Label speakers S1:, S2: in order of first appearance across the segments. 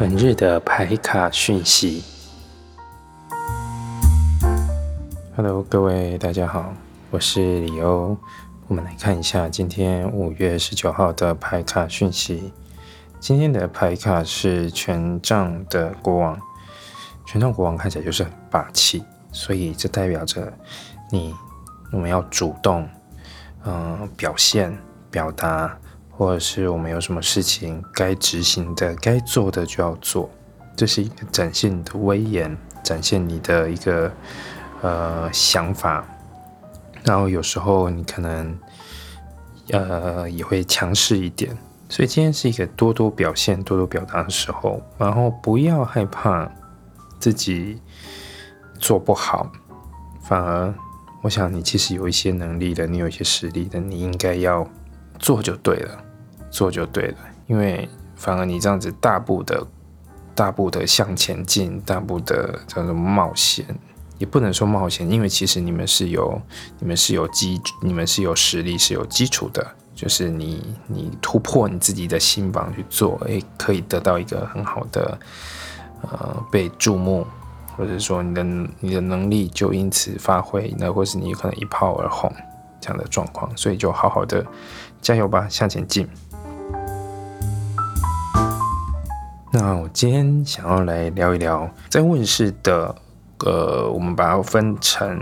S1: 本日的牌卡讯息。Hello，各位大家好，我是李欧。我们来看一下今天五月十九号的牌卡讯息。今天的牌卡是权杖的国王。权杖国王看起来就是很霸气，所以这代表着你我们要主动，嗯，表现、表达。或者是我们有什么事情该执行的、该做的就要做，这是一个展现你的威严，展现你的一个呃想法。然后有时候你可能呃也会强势一点，所以今天是一个多多表现、多多表达的时候。然后不要害怕自己做不好，反而我想你其实有一些能力的，你有一些实力的，你应该要做就对了。做就对了，因为反而你这样子大步的、大步的向前进，大步的叫做冒险，也不能说冒险，因为其实你们是有、你们是有基、你们是有实力、是有基础的，就是你、你突破你自己的心房去做，诶，可以得到一个很好的呃被注目，或者说你的你的能力就因此发挥，那或是你可能一炮而红这样的状况，所以就好好的加油吧，向前进。那我今天想要来聊一聊，在问世的，呃，我们把它分成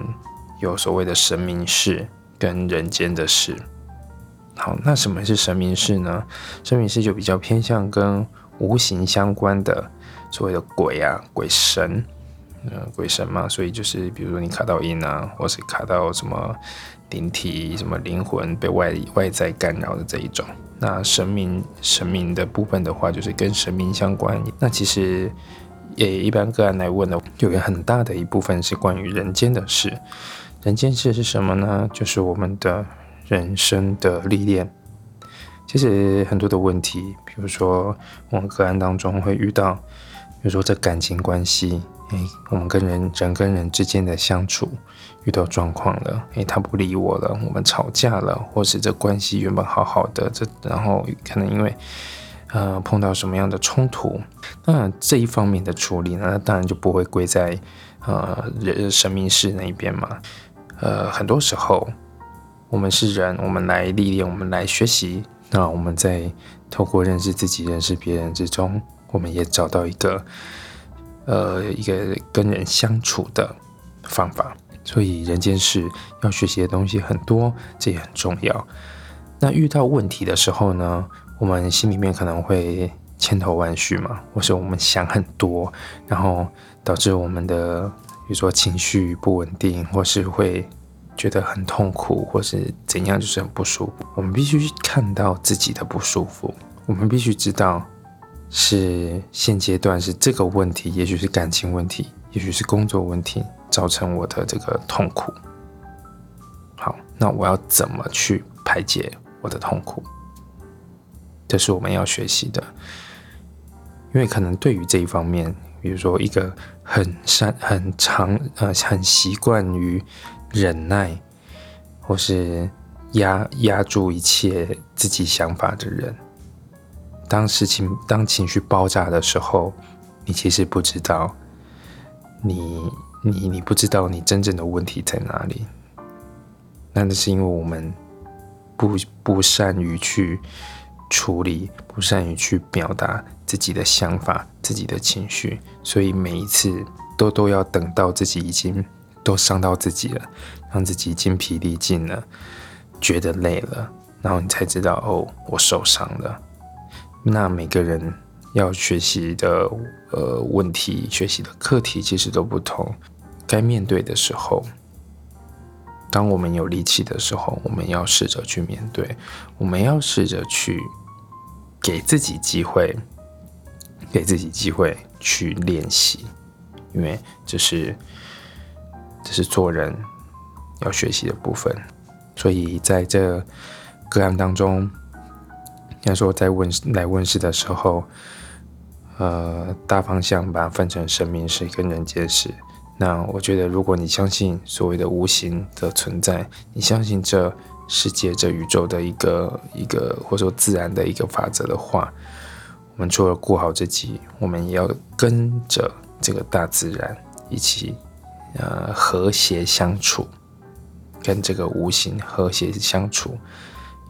S1: 有所谓的神明事跟人间的事。好，那什么是神明事呢？神明事就比较偏向跟无形相关的，所谓的鬼啊、鬼神，呃，鬼神嘛，所以就是比如说你卡到阴啊，或是卡到什么灵体、什么灵魂被外外在干扰的这一种。那神明神明的部分的话，就是跟神明相关。那其实也一般个案来问的，有个很大的一部分是关于人间的事。人间事是什么呢？就是我们的人生的历练。其实很多的问题，比如说我们个案当中会遇到，比如说这感情关系。诶，我们跟人人跟人之间的相处遇到状况了，诶，他不理我了，我们吵架了，或是这关系原本好好的，这然后可能因为呃碰到什么样的冲突，那这一方面的处理呢，那当然就不会归在呃人神明室那一边嘛。呃，很多时候我们是人，我们来历练，我们来学习，那我们在透过认识自己、认识别人之中，我们也找到一个。呃，一个跟人相处的方法，所以人间事要学习的东西很多，这也很重要。那遇到问题的时候呢，我们心里面可能会千头万绪嘛，或是我们想很多，然后导致我们的比如说情绪不稳定，或是会觉得很痛苦，或是怎样，就是很不舒服。我们必须看到自己的不舒服，我们必须知道。是现阶段是这个问题，也许是感情问题，也许是工作问题，造成我的这个痛苦。好，那我要怎么去排解我的痛苦？这是我们要学习的，因为可能对于这一方面，比如说一个很善、很长、呃，很习惯于忍耐，或是压压住一切自己想法的人。当事情当情绪爆炸的时候，你其实不知道，你你你不知道你真正的问题在哪里。那那是因为我们不不善于去处理，不善于去表达自己的想法、自己的情绪，所以每一次都都要等到自己已经都伤到自己了，让自己精疲力尽了，觉得累了，然后你才知道哦，我受伤了。那每个人要学习的呃问题、学习的课题其实都不同。该面对的时候，当我们有力气的时候，我们要试着去面对，我们要试着去给自己机会，给自己机会去练习，因为这是这是做人要学习的部分。所以在这个案当中。要说在问来问世的时候，呃，大方向把它分成生命史跟人间史。那我觉得，如果你相信所谓的无形的存在，你相信这世界、这宇宙的一个一个或者说自然的一个法则的话，我们除了顾好自己，我们也要跟着这个大自然一起，呃，和谐相处，跟这个无形和谐相处。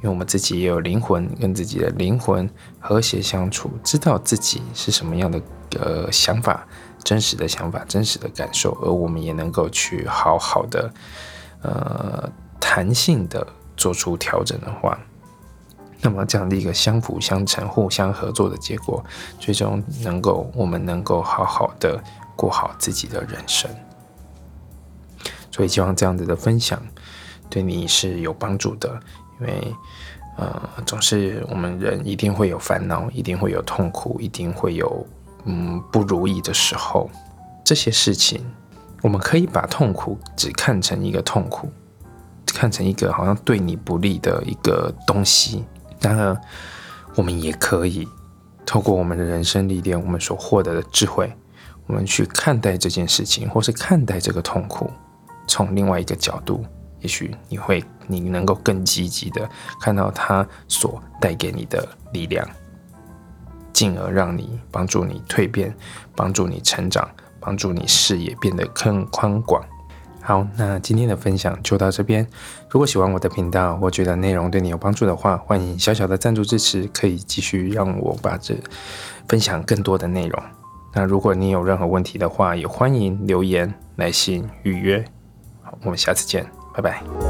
S1: 因为我们自己也有灵魂，跟自己的灵魂和谐相处，知道自己是什么样的呃想法，真实的想法，真实的感受，而我们也能够去好好的呃弹性的做出调整的话，那么这样的一个相辅相成、互相合作的结果，最终能够我们能够好好的过好自己的人生。所以希望这样子的分享对你是有帮助的。因为，呃，总是我们人一定会有烦恼，一定会有痛苦，一定会有嗯不如意的时候。这些事情，我们可以把痛苦只看成一个痛苦，看成一个好像对你不利的一个东西。然而，我们也可以透过我们的人生历练，我们所获得的智慧，我们去看待这件事情，或是看待这个痛苦，从另外一个角度。也许你会，你能够更积极的看到它所带给你的力量，进而让你帮助你蜕变，帮助你成长，帮助你视野变得更宽广。好，那今天的分享就到这边。如果喜欢我的频道，或觉得内容对你有帮助的话，欢迎小小的赞助支持，可以继续让我把这分享更多的内容。那如果你有任何问题的话，也欢迎留言、来信预约。好，我们下次见。拜拜。